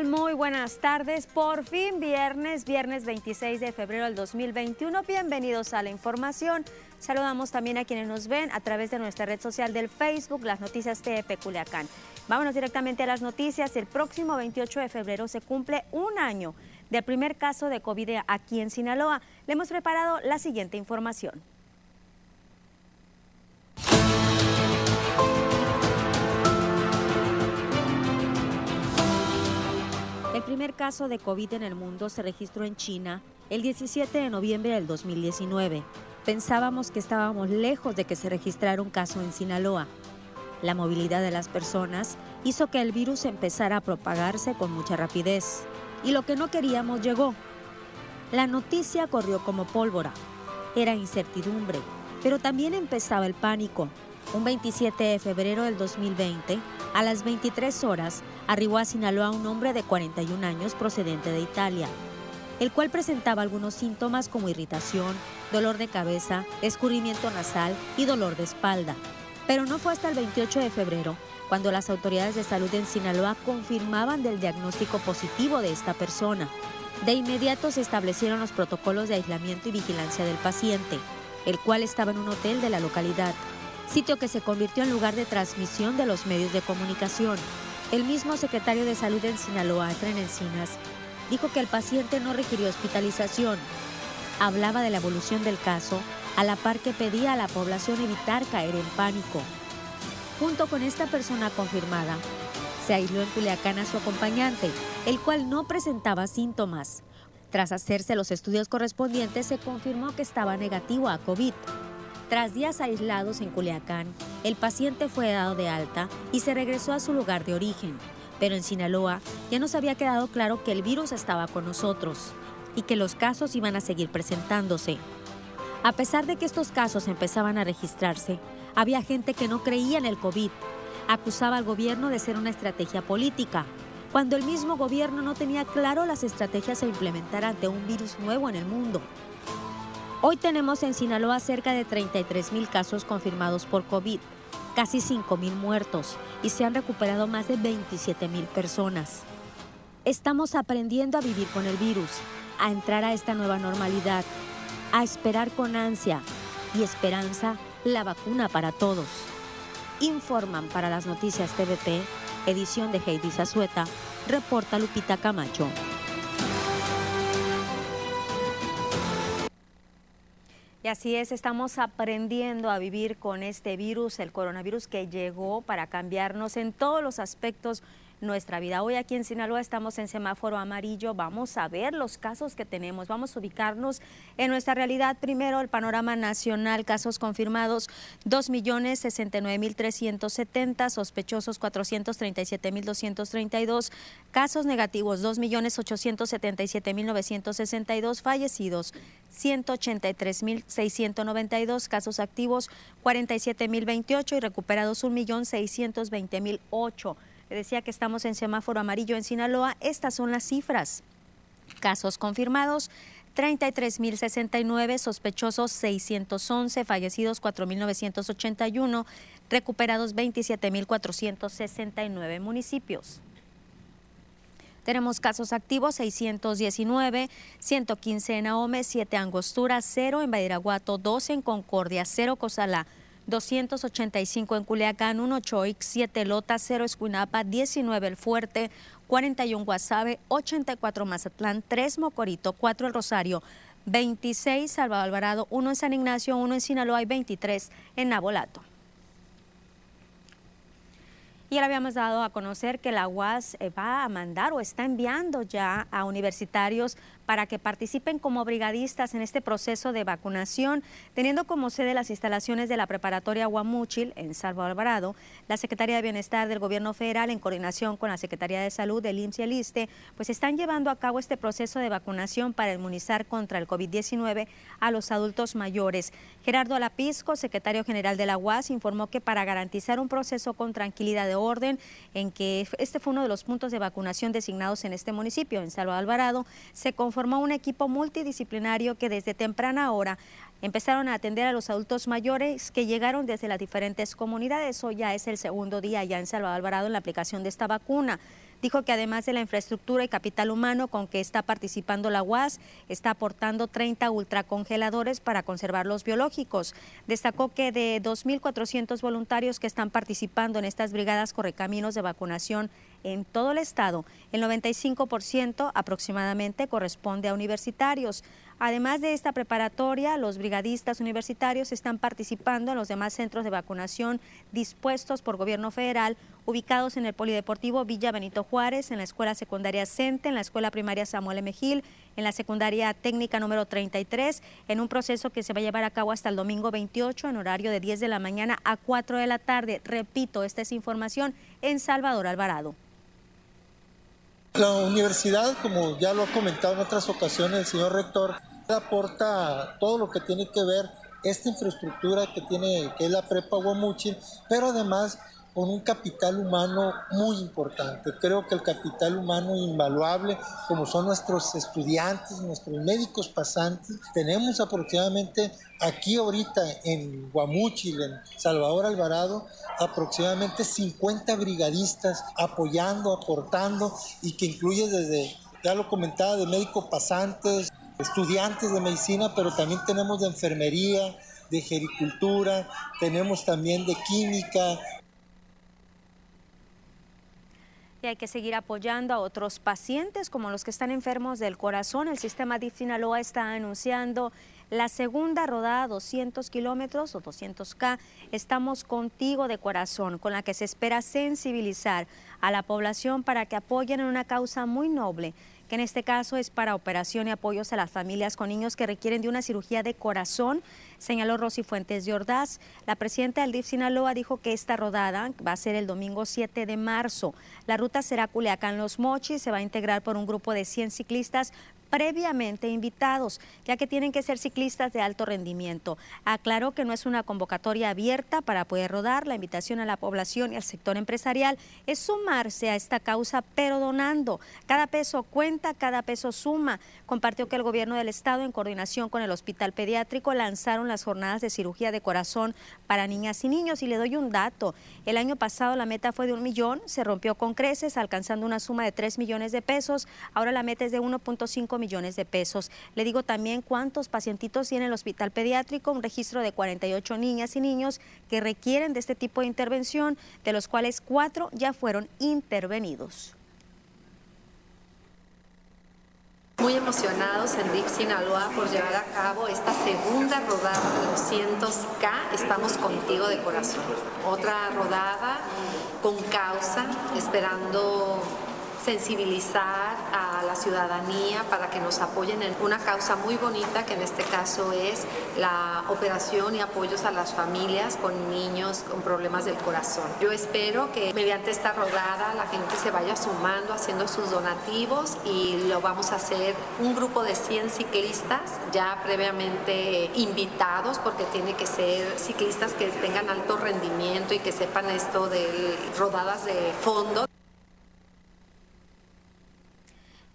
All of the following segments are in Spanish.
Muy buenas tardes. Por fin viernes, viernes 26 de febrero del 2021. Bienvenidos a la información. Saludamos también a quienes nos ven a través de nuestra red social del Facebook, las noticias TEP Culiacán. Vámonos directamente a las noticias. El próximo 28 de febrero se cumple un año del primer caso de COVID aquí en Sinaloa. Le hemos preparado la siguiente información. Primer caso de COVID en el mundo se registró en China el 17 de noviembre del 2019. Pensábamos que estábamos lejos de que se registrara un caso en Sinaloa. La movilidad de las personas hizo que el virus empezara a propagarse con mucha rapidez. Y lo que no queríamos llegó. La noticia corrió como pólvora. Era incertidumbre, pero también empezaba el pánico. Un 27 de febrero del 2020, a las 23 horas, arribó a Sinaloa un hombre de 41 años procedente de Italia, el cual presentaba algunos síntomas como irritación, dolor de cabeza, escurrimiento nasal y dolor de espalda. Pero no fue hasta el 28 de febrero cuando las autoridades de salud en Sinaloa confirmaban del diagnóstico positivo de esta persona. De inmediato se establecieron los protocolos de aislamiento y vigilancia del paciente, el cual estaba en un hotel de la localidad, sitio que se convirtió en lugar de transmisión de los medios de comunicación. El mismo secretario de Salud en Sinaloa, Efren Encinas, dijo que el paciente no requirió hospitalización. Hablaba de la evolución del caso, a la par que pedía a la población evitar caer en pánico. Junto con esta persona confirmada, se aisló en Culiacán a su acompañante, el cual no presentaba síntomas. Tras hacerse los estudios correspondientes, se confirmó que estaba negativo a COVID. Tras días aislados en Culiacán, el paciente fue dado de alta y se regresó a su lugar de origen. Pero en Sinaloa ya nos había quedado claro que el virus estaba con nosotros y que los casos iban a seguir presentándose. A pesar de que estos casos empezaban a registrarse, había gente que no creía en el COVID. Acusaba al gobierno de ser una estrategia política, cuando el mismo gobierno no tenía claro las estrategias a implementar ante un virus nuevo en el mundo. Hoy tenemos en Sinaloa cerca de 33 mil casos confirmados por COVID, casi 5 mil muertos y se han recuperado más de 27 mil personas. Estamos aprendiendo a vivir con el virus, a entrar a esta nueva normalidad, a esperar con ansia y esperanza la vacuna para todos. Informan para las noticias TVP, edición de Heidi Zazueta, reporta Lupita Camacho. Y así es, estamos aprendiendo a vivir con este virus, el coronavirus que llegó para cambiarnos en todos los aspectos nuestra vida. Hoy aquí en Sinaloa estamos en semáforo amarillo. Vamos a ver los casos que tenemos. Vamos a ubicarnos en nuestra realidad. Primero, el panorama nacional. Casos confirmados 2.069.370, sospechosos 437.232, casos negativos 2.877.962, fallecidos 183.692, casos activos 47.028 y recuperados 1.620.008 decía que estamos en semáforo amarillo en Sinaloa. Estas son las cifras. Casos confirmados, 33.069, sospechosos 611, fallecidos 4.981, recuperados 27.469 municipios. Tenemos casos activos 619, 115 en Ahome, 7 Angostura, 0 en Badiraguato, 12 en Concordia, 0 Cozalá, 285 en Culiacán, 1 Choix, 7 Lota, 0 Escuinapa, 19 El Fuerte, 41 Guasave, 84 Mazatlán, 3 Mocorito, 4 El Rosario, 26 Salvador Alvarado, 1 en San Ignacio, 1 en Sinaloa y 23 en Nabolato. Y ahora habíamos dado a conocer que la UAS eh, va a mandar o está enviando ya a universitarios para que participen como brigadistas en este proceso de vacunación, teniendo como sede las instalaciones de la preparatoria Guamúchil en Salvo Alvarado, la Secretaría de Bienestar del Gobierno Federal en coordinación con la Secretaría de Salud del IMSS y el ISTE, pues están llevando a cabo este proceso de vacunación para inmunizar contra el COVID-19 a los adultos mayores. Gerardo Alapisco, secretario general de la UAS, informó que para garantizar un proceso con tranquilidad de orden, en que este fue uno de los puntos de vacunación designados en este municipio, en Salvo Alvarado, se formó un equipo multidisciplinario que desde temprana hora empezaron a atender a los adultos mayores que llegaron desde las diferentes comunidades. Hoy ya es el segundo día ya en Salvador Alvarado en la aplicación de esta vacuna. Dijo que además de la infraestructura y capital humano con que está participando la UAS, está aportando 30 ultracongeladores para conservar los biológicos. Destacó que de 2.400 voluntarios que están participando en estas brigadas correcaminos de vacunación en todo el estado, el 95% aproximadamente corresponde a universitarios. Además de esta preparatoria, los brigadistas universitarios están participando en los demás centros de vacunación dispuestos por gobierno federal, ubicados en el Polideportivo Villa Benito Juárez, en la Escuela Secundaria CENTE, en la Escuela Primaria Samuel M. En la Secundaria Técnica número 33, en un proceso que se va a llevar a cabo hasta el domingo 28 en horario de 10 de la mañana a 4 de la tarde. Repito, esta es información en Salvador Alvarado. La universidad, como ya lo ha comentado en otras ocasiones el señor rector, aporta todo lo que tiene que ver esta infraestructura que tiene, que es la prepa Guamuchil, pero además con un capital humano muy importante. Creo que el capital humano invaluable, como son nuestros estudiantes, nuestros médicos pasantes, tenemos aproximadamente aquí ahorita en Guamuchil, en Salvador Alvarado, aproximadamente 50 brigadistas apoyando, aportando y que incluye desde, ya lo comentaba, de médicos pasantes, estudiantes de medicina, pero también tenemos de enfermería, de gericultura, tenemos también de química. Y hay que seguir apoyando a otros pacientes como los que están enfermos del corazón. El sistema DIF Sinaloa está anunciando la segunda rodada 200 kilómetros o 200K. Estamos contigo de corazón, con la que se espera sensibilizar a la población para que apoyen en una causa muy noble que en este caso es para operación y apoyos a las familias con niños que requieren de una cirugía de corazón, señaló Rosy Fuentes de Ordaz. La presidenta del DIF Sinaloa dijo que esta rodada va a ser el domingo 7 de marzo. La ruta será Culiacán-Los Mochis, se va a integrar por un grupo de 100 ciclistas previamente invitados, ya que tienen que ser ciclistas de alto rendimiento. Aclaró que no es una convocatoria abierta para poder rodar. La invitación a la población y al sector empresarial es sumarse a esta causa, pero donando. Cada peso cuenta, cada peso suma. Compartió que el gobierno del estado, en coordinación con el hospital pediátrico, lanzaron las jornadas de cirugía de corazón para niñas y niños. Y le doy un dato. El año pasado la meta fue de un millón, se rompió con creces, alcanzando una suma de 3 millones de pesos. Ahora la meta es de 1.5 millones de pesos. Le digo también cuántos pacientitos tiene el hospital pediátrico, un registro de 48 niñas y niños que requieren de este tipo de intervención, de los cuales cuatro ya fueron intervenidos. Muy emocionados en DIF Sinaloa por llevar a cabo esta segunda rodada de 200K. Estamos contigo de corazón. Otra rodada con causa, esperando sensibilizar a la ciudadanía para que nos apoyen en una causa muy bonita que en este caso es la operación y apoyos a las familias con niños con problemas del corazón. Yo espero que mediante esta rodada la gente se vaya sumando, haciendo sus donativos y lo vamos a hacer un grupo de 100 ciclistas ya previamente invitados porque tiene que ser ciclistas que tengan alto rendimiento y que sepan esto de rodadas de fondo.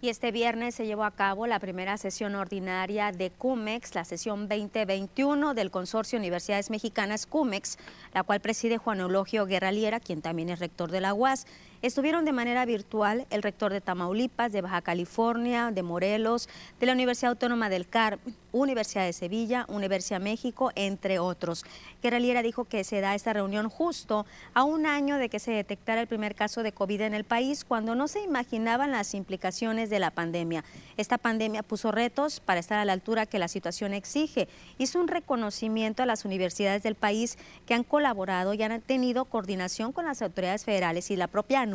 Y este viernes se llevó a cabo la primera sesión ordinaria de CUMEX, la sesión 2021 del Consorcio Universidades Mexicanas CUMEX, la cual preside Juan Eulogio Guerraliera, quien también es rector de la UAS. Estuvieron de manera virtual el rector de Tamaulipas, de Baja California, de Morelos, de la Universidad Autónoma del Carmen, Universidad de Sevilla, Universidad México, entre otros. Guerraliera dijo que se da esta reunión justo a un año de que se detectara el primer caso de COVID en el país, cuando no se imaginaban las implicaciones de la pandemia. Esta pandemia puso retos para estar a la altura que la situación exige. Hizo un reconocimiento a las universidades del país que han colaborado y han tenido coordinación con las autoridades federales y la propia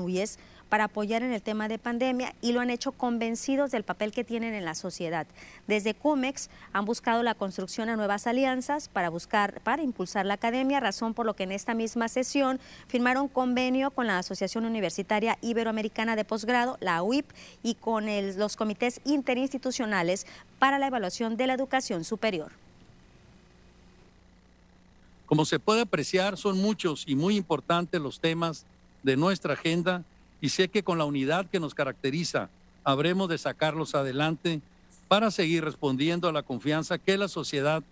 Para apoyar en el tema de pandemia y lo han hecho convencidos del papel que tienen en la sociedad. Desde CUMEX han buscado la construcción de nuevas alianzas para buscar, para impulsar la academia, razón por lo que en esta misma sesión firmaron convenio con la Asociación Universitaria Iberoamericana de Posgrado, la UIP, y con los comités interinstitucionales para la evaluación de la educación superior. Como se puede apreciar, son muchos y muy importantes los temas de nuestra agenda y sé que con la unidad que nos caracteriza habremos de sacarlos adelante para seguir respondiendo a la confianza que la sociedad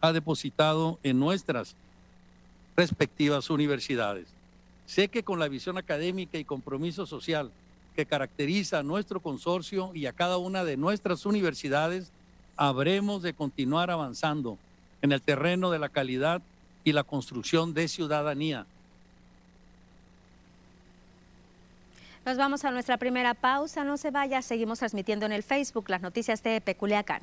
ha depositado en nuestras respectivas universidades. Sé que con la visión académica y compromiso social que caracteriza a nuestro consorcio y a cada una de nuestras universidades, habremos de continuar avanzando en el terreno de la calidad y la construcción de ciudadanía. Nos vamos a nuestra primera pausa. No se vaya, seguimos transmitiendo en el Facebook las noticias de Peculiacán.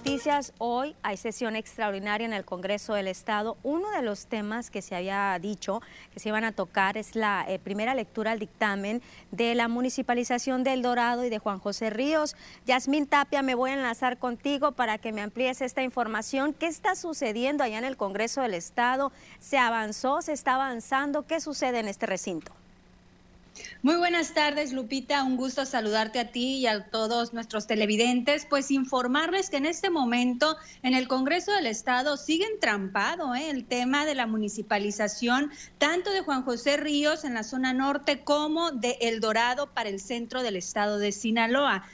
Noticias. Hoy hay sesión extraordinaria en el Congreso del Estado. Uno de los temas que se había dicho que se iban a tocar es la eh, primera lectura al dictamen de la municipalización del Dorado y de Juan José Ríos. Yasmín Tapia, me voy a enlazar contigo para que me amplíes esta información. ¿Qué está sucediendo allá en el Congreso del Estado? ¿Se avanzó? ¿Se está avanzando? ¿Qué sucede en este recinto? Muy buenas tardes, Lupita. Un gusto saludarte a ti y a todos nuestros televidentes. Pues informarles que en este momento en el Congreso del Estado sigue entrampado ¿eh? el tema de la municipalización tanto de Juan José Ríos en la zona norte como de El Dorado para el centro del estado de Sinaloa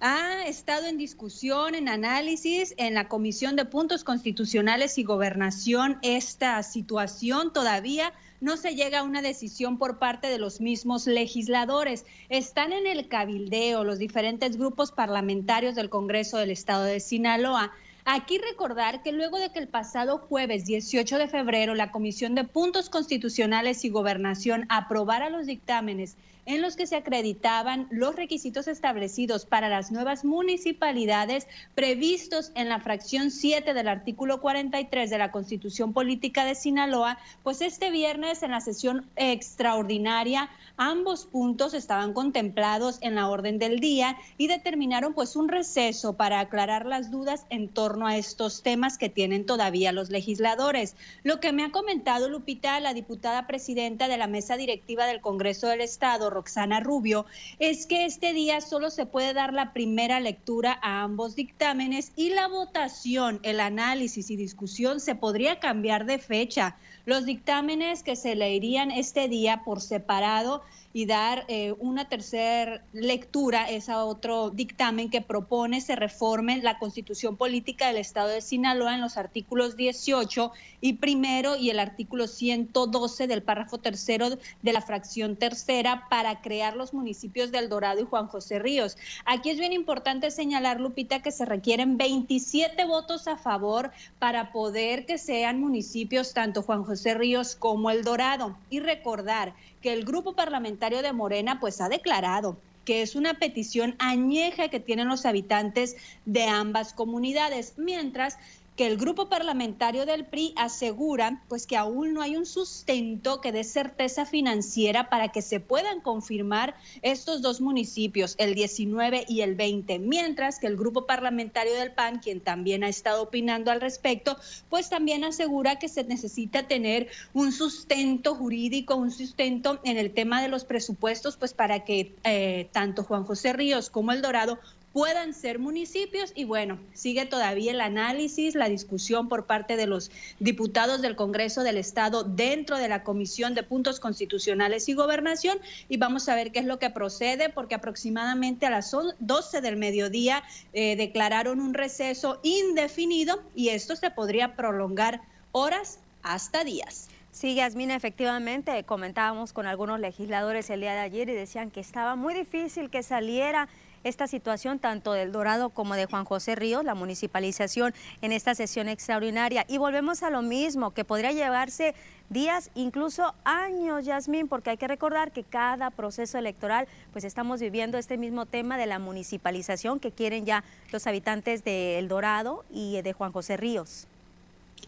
ha estado en discusión, en análisis en la Comisión de Puntos Constitucionales y Gobernación esta situación todavía no se llega a una decisión por parte de los mismos legisladores. Están en el cabildeo los diferentes grupos parlamentarios del Congreso del Estado de Sinaloa. Aquí recordar que luego de que el pasado jueves 18 de febrero la Comisión de Puntos Constitucionales y Gobernación aprobara los dictámenes en los que se acreditaban los requisitos establecidos para las nuevas municipalidades previstos en la fracción 7 del artículo 43 de la Constitución Política de Sinaloa, pues este viernes en la sesión extraordinaria ambos puntos estaban contemplados en la orden del día y determinaron pues un receso para aclarar las dudas en torno a estos temas que tienen todavía los legisladores. Lo que me ha comentado Lupita, la diputada presidenta de la mesa directiva del Congreso del Estado, Roxana Rubio, es que este día solo se puede dar la primera lectura a ambos dictámenes y la votación, el análisis y discusión se podría cambiar de fecha. Los dictámenes que se leerían este día por separado y dar eh, una tercera lectura es a otro dictamen que propone se reforme la constitución política del Estado de Sinaloa en los artículos 18 y primero y el artículo 112 del párrafo tercero de la fracción tercera para crear los municipios del Dorado y Juan José Ríos. Aquí es bien importante señalar, Lupita, que se requieren 27 votos a favor para poder que sean municipios tanto Juan José Ríos como el Dorado. Y recordar el grupo parlamentario de Morena pues ha declarado que es una petición añeja que tienen los habitantes de ambas comunidades, mientras que el grupo parlamentario del PRI asegura pues que aún no hay un sustento que dé certeza financiera para que se puedan confirmar estos dos municipios, el 19 y el 20, mientras que el grupo parlamentario del PAN, quien también ha estado opinando al respecto, pues también asegura que se necesita tener un sustento jurídico, un sustento en el tema de los presupuestos, pues para que eh, tanto Juan José Ríos como El Dorado puedan ser municipios y bueno, sigue todavía el análisis, la discusión por parte de los diputados del Congreso del Estado dentro de la Comisión de Puntos Constitucionales y Gobernación y vamos a ver qué es lo que procede porque aproximadamente a las 12 del mediodía eh, declararon un receso indefinido y esto se podría prolongar horas hasta días. Sí, Yasmina, efectivamente, comentábamos con algunos legisladores el día de ayer y decían que estaba muy difícil que saliera esta situación tanto del Dorado como de Juan José Ríos, la municipalización en esta sesión extraordinaria. Y volvemos a lo mismo, que podría llevarse días, incluso años, Yasmín, porque hay que recordar que cada proceso electoral, pues estamos viviendo este mismo tema de la municipalización que quieren ya los habitantes de El Dorado y de Juan José Ríos.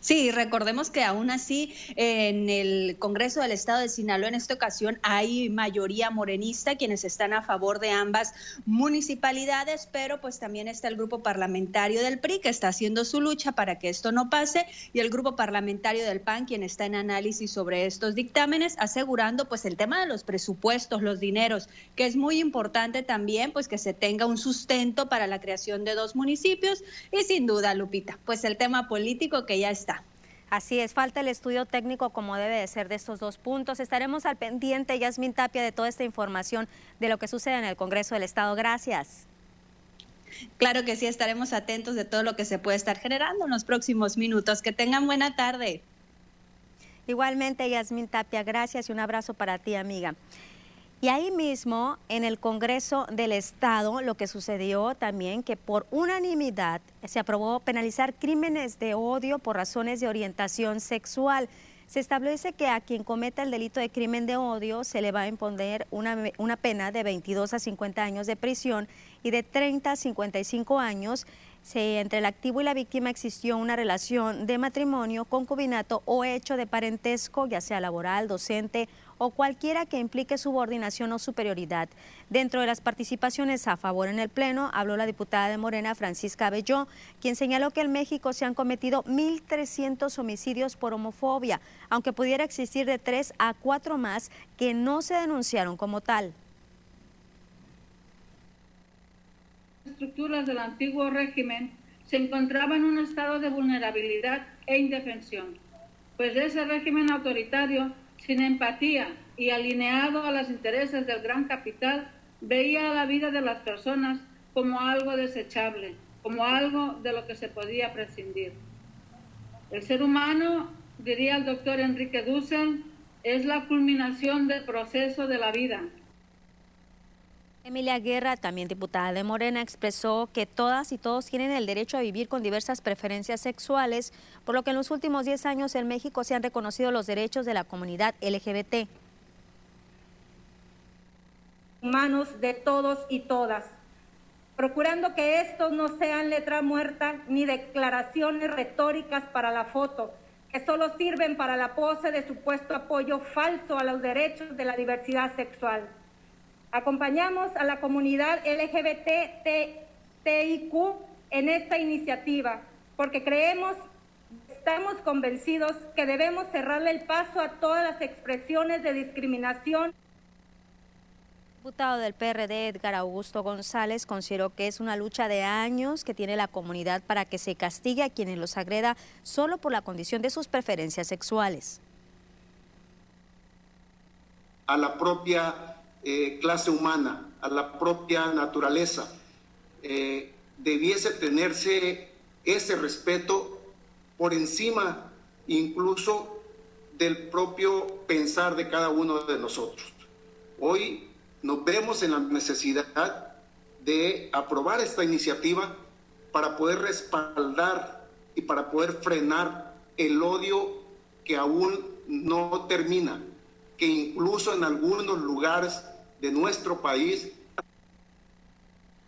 Sí, recordemos que aún así en el Congreso del Estado de Sinaloa en esta ocasión hay mayoría morenista quienes están a favor de ambas municipalidades, pero pues también está el grupo parlamentario del PRI que está haciendo su lucha para que esto no pase y el grupo parlamentario del PAN quien está en análisis sobre estos dictámenes asegurando pues el tema de los presupuestos, los dineros, que es muy importante también pues que se tenga un sustento para la creación de dos municipios y sin duda Lupita, pues el tema político que ya está Así es, falta el estudio técnico como debe de ser de estos dos puntos. Estaremos al pendiente, Yasmin Tapia, de toda esta información de lo que sucede en el Congreso del Estado. Gracias. Claro que sí, estaremos atentos de todo lo que se puede estar generando en los próximos minutos. Que tengan buena tarde. Igualmente, Yasmin Tapia, gracias y un abrazo para ti, amiga. Y ahí mismo, en el Congreso del Estado, lo que sucedió también, que por unanimidad se aprobó penalizar crímenes de odio por razones de orientación sexual. Se establece que a quien cometa el delito de crimen de odio se le va a imponer una, una pena de 22 a 50 años de prisión y de 30 a 55 años si entre el activo y la víctima existió una relación de matrimonio, concubinato o hecho de parentesco, ya sea laboral, docente o cualquiera que implique subordinación o superioridad. Dentro de las participaciones a favor en el Pleno, habló la diputada de Morena, Francisca Abelló, quien señaló que en México se han cometido 1.300 homicidios por homofobia, aunque pudiera existir de tres a cuatro más que no se denunciaron como tal. estructuras del antiguo régimen se encontraban en un estado de vulnerabilidad e indefensión, pues ese régimen autoritario sin empatía y alineado a los intereses del gran capital, veía la vida de las personas como algo desechable, como algo de lo que se podía prescindir. El ser humano, diría el doctor Enrique Dussel, es la culminación del proceso de la vida, Emilia Guerra, también diputada de Morena, expresó que todas y todos tienen el derecho a vivir con diversas preferencias sexuales, por lo que en los últimos 10 años en México se han reconocido los derechos de la comunidad LGBT. Humanos de todos y todas, procurando que estos no sean letra muerta ni declaraciones retóricas para la foto, que solo sirven para la pose de supuesto apoyo falso a los derechos de la diversidad sexual. Acompañamos a la comunidad LGBTIQ en esta iniciativa porque creemos, estamos convencidos que debemos cerrarle el paso a todas las expresiones de discriminación. El diputado del PRD, Edgar Augusto González, consideró que es una lucha de años que tiene la comunidad para que se castigue a quienes los agreda solo por la condición de sus preferencias sexuales. A la propia eh, clase humana, a la propia naturaleza. Eh, debiese tenerse ese respeto por encima incluso del propio pensar de cada uno de nosotros. Hoy nos vemos en la necesidad de aprobar esta iniciativa para poder respaldar y para poder frenar el odio que aún no termina, que incluso en algunos lugares de nuestro país.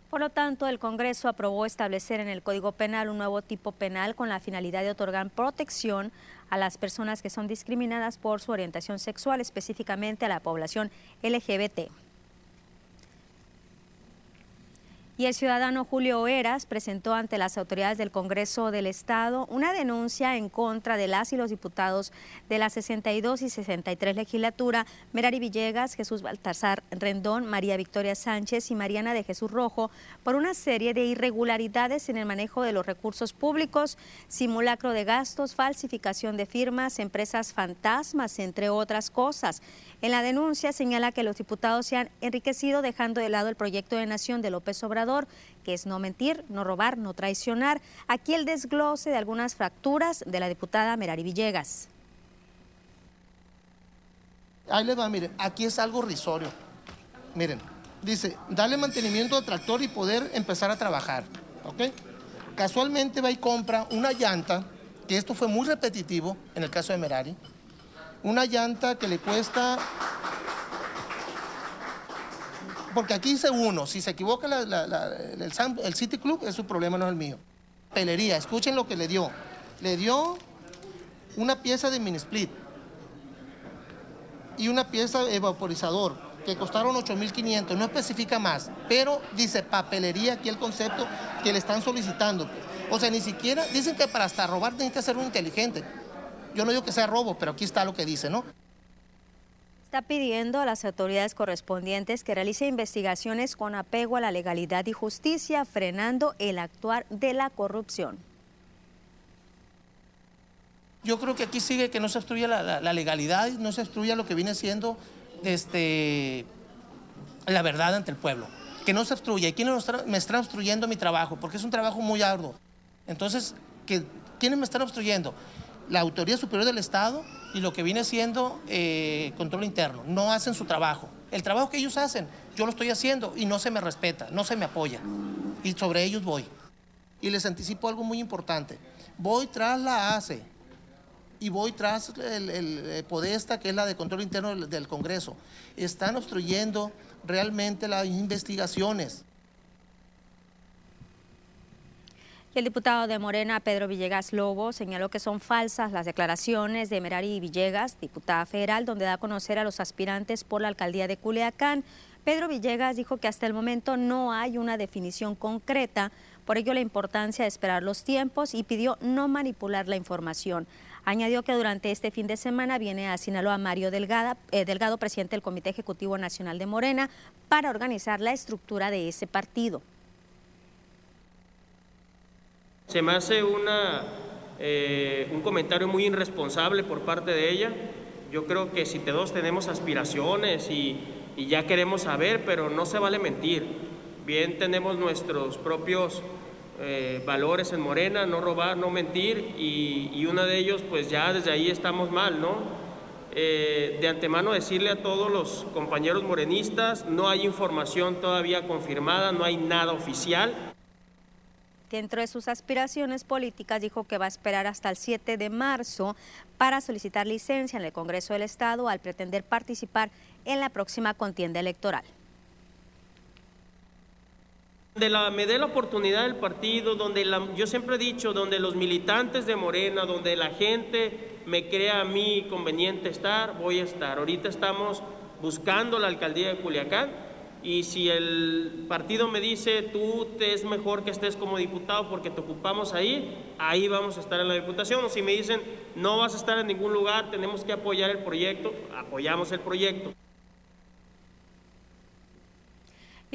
Por lo tanto, el Congreso aprobó establecer en el Código Penal un nuevo tipo penal con la finalidad de otorgar protección a las personas que son discriminadas por su orientación sexual, específicamente a la población LGBT. Y el ciudadano Julio Eras presentó ante las autoridades del Congreso del Estado una denuncia en contra de las y los diputados de la 62 y 63 legislatura, Merari Villegas, Jesús Baltasar Rendón, María Victoria Sánchez y Mariana de Jesús Rojo por una serie de irregularidades en el manejo de los recursos públicos, simulacro de gastos, falsificación de firmas, empresas fantasmas, entre otras cosas. En la denuncia señala que los diputados se han enriquecido dejando de lado el proyecto de nación de López Obrador, que es no mentir, no robar, no traicionar. Aquí el desglose de algunas fracturas de la diputada Merari Villegas. Ahí les va, miren, aquí es algo risorio. Miren, dice, darle mantenimiento al tractor y poder empezar a trabajar. ¿Ok? Casualmente va y compra una llanta, que esto fue muy repetitivo en el caso de Merari, una llanta que le cuesta... Porque aquí dice uno, si se equivoca el, City Club, es su problema, no es el mío. Pelería, escuchen lo que le dio. Le dio una pieza de mini split y una pieza de vaporizador que costaron 8.500, no especifica más, pero dice papelería aquí el concepto que le están solicitando. O sea, ni siquiera, dicen que para hasta robar necesita ser un inteligente. Yo no digo que sea robo, pero aquí está lo que dice, ¿no? Está pidiendo a las autoridades correspondientes que realicen investigaciones con apego a la legalidad y justicia, frenando el actuar de la corrupción. Yo creo que aquí sigue que no se obstruya la, legalidad no se obstruya lo que viene siendo este, la verdad ante el pueblo. Que no se obstruya. ¿Y quién me está obstruyendo mi trabajo? Porque es un trabajo muy arduo. Entonces, ¿quiénes me están obstruyendo? la Autoridad Superior del Estado y lo que viene siendo eh, control interno. No hacen su trabajo. El trabajo que ellos hacen, yo lo estoy haciendo y no se me respeta, no se me apoya. Y sobre ellos voy. Y les anticipo algo muy importante. Voy tras la ACE y voy tras el, el, Podesta, que es la de control interno del Congreso. Están obstruyendo realmente las investigaciones. El diputado de Morena, Pedro Villegas Lobo, señaló que son falsas las declaraciones de Merari Villegas, diputada federal, donde da a conocer a los aspirantes por la alcaldía de Culiacán. Pedro Villegas dijo que hasta el momento no hay una definición concreta, por ello la importancia de esperar los tiempos y pidió no manipular la información. Añadió que durante este fin de semana viene a Sinaloa Mario eh, Delgado, presidente del Comité Ejecutivo Nacional de Morena, para organizar la estructura de ese partido. Se me hace una, eh, un comentario muy irresponsable por parte de ella. Yo creo que si todos tenemos aspiraciones y, ya queremos saber, pero no se vale mentir. Bien tenemos nuestros propios eh, valores en Morena, no robar, no mentir, y, y uno de ellos, pues ya desde ahí estamos mal, ¿no? eh, de antemano decirle a todos los compañeros morenistas, no hay información todavía confirmada, no hay nada oficial. Dentro de sus aspiraciones políticas dijo que va a esperar hasta el 7 de marzo para solicitar licencia en el Congreso del Estado al pretender participar en la próxima contienda electoral. De la, me dé la oportunidad del partido, donde yo siempre he dicho, donde los militantes de Morena, donde la gente me crea a mí conveniente estar, voy a estar. Ahorita estamos buscando la alcaldía de Culiacán y si el partido me dice tú te es mejor que estés como diputado porque te ocupamos ahí, ahí vamos a estar en la diputación. O si me dicen no vas a estar en ningún lugar, tenemos que apoyar el proyecto, apoyamos el proyecto.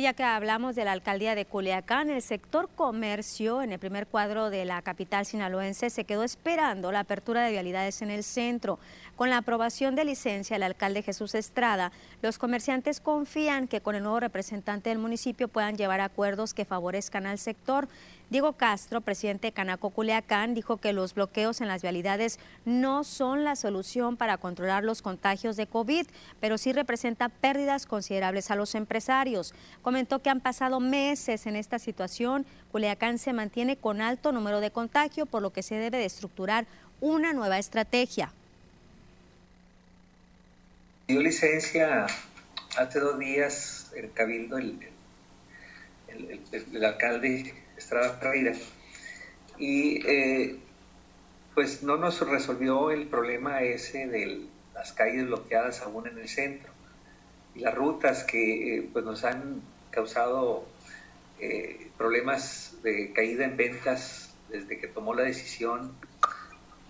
Ya que hablamos de la alcaldía de Culiacán, el sector comercio en el primer cuadro de la capital sinaloense se quedó esperando la apertura de vialidades en el centro. Con la aprobación de licencia del alcalde Jesús Estrada, los comerciantes confían que con el nuevo representante del municipio puedan llevar acuerdos que favorezcan al sector. Diego Castro, presidente de Canaco Culiacán, dijo que los bloqueos en las vialidades no son la solución para controlar los contagios de COVID, pero sí representa pérdidas considerables a los empresarios. Comentó que han pasado meses en esta situación. Culiacán se mantiene con alto número de contagio, por lo que se debe de estructurar una nueva estrategia dio licencia hace dos días el cabildo, el, el, alcalde Estrada Ferreira, y eh, pues no nos resolvió el problema ese de las calles bloqueadas aún en el centro y las rutas que eh, pues nos han causado eh, problemas de caída en ventas desde que tomó la decisión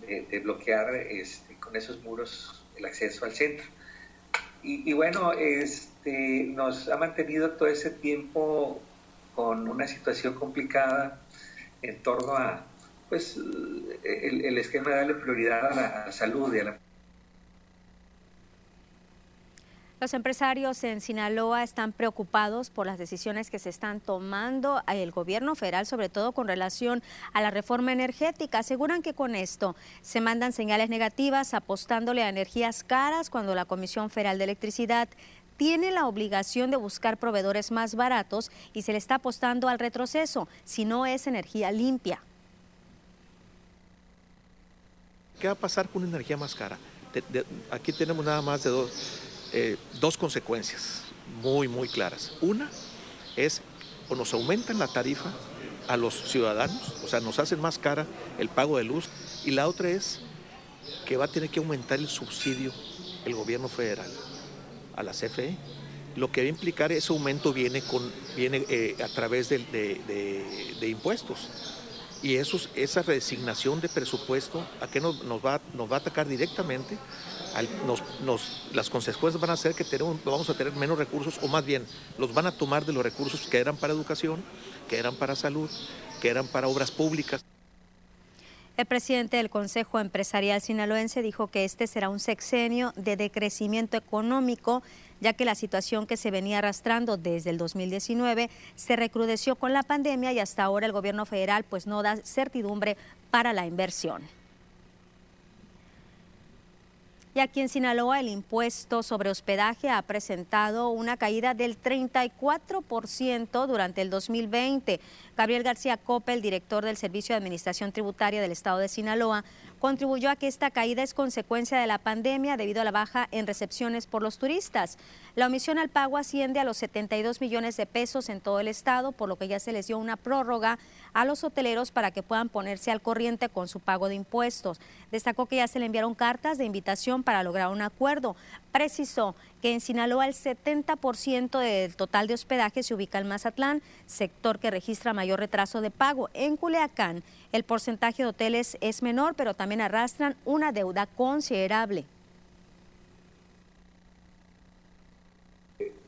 de, bloquear este, con esos muros el acceso al centro. Y, bueno, este, nos ha mantenido todo ese tiempo con una situación complicada en torno a pues el, esquema de darle prioridad a la salud y a la Los empresarios en Sinaloa están preocupados por las decisiones que se están tomando el gobierno federal, sobre todo con relación a la reforma energética. Aseguran que con esto se mandan señales negativas apostándole a energías caras cuando la Comisión Federal de Electricidad tiene la obligación de buscar proveedores más baratos y se le está apostando al retroceso si no es energía limpia. ¿Qué va a pasar con una energía más cara? aquí tenemos nada más de dos eh, dos consecuencias muy, muy claras. Una es o nos aumentan la tarifa a los ciudadanos, o sea, nos hacen más cara el pago de luz, y la otra es que va a tener que aumentar el subsidio el gobierno federal a la CFE. Lo que va a implicar ese aumento viene, con, viene eh, a través de, impuestos. Y eso, esa resignación de presupuesto, ¿a qué nos, nos, va, nos va a atacar directamente? las consecuencias van a ser que vamos a tener menos recursos, o más bien, los van a tomar de los recursos que eran para educación, que eran para salud, que eran para obras públicas. El presidente del Consejo Empresarial Sinaloense dijo que este será un sexenio de decrecimiento económico, ya que la situación que se venía arrastrando desde el 2019 se recrudeció con la pandemia y hasta ahora el gobierno federal pues no da certidumbre para la inversión. Y aquí en Sinaloa el impuesto sobre hospedaje ha presentado una caída del 34% durante el 2020. Gabriel García Coppel, director del Servicio de Administración Tributaria del Estado de Sinaloa, contribuyó a que esta caída es consecuencia de la pandemia debido a la baja en recepciones por los turistas. La omisión al pago asciende a los 72 millones de pesos en todo el estado, por lo que ya se les dio una prórroga a los hoteleros para que puedan ponerse al corriente con su pago de impuestos. Destacó que ya se le enviaron cartas de invitación para lograr un acuerdo. Precisó que en Sinaloa el 70% del total de hospedaje se ubica en Mazatlán, sector que registra mayor retraso de pago. En Culiacán el porcentaje de hoteles es menor, pero también arrastran una deuda considerable.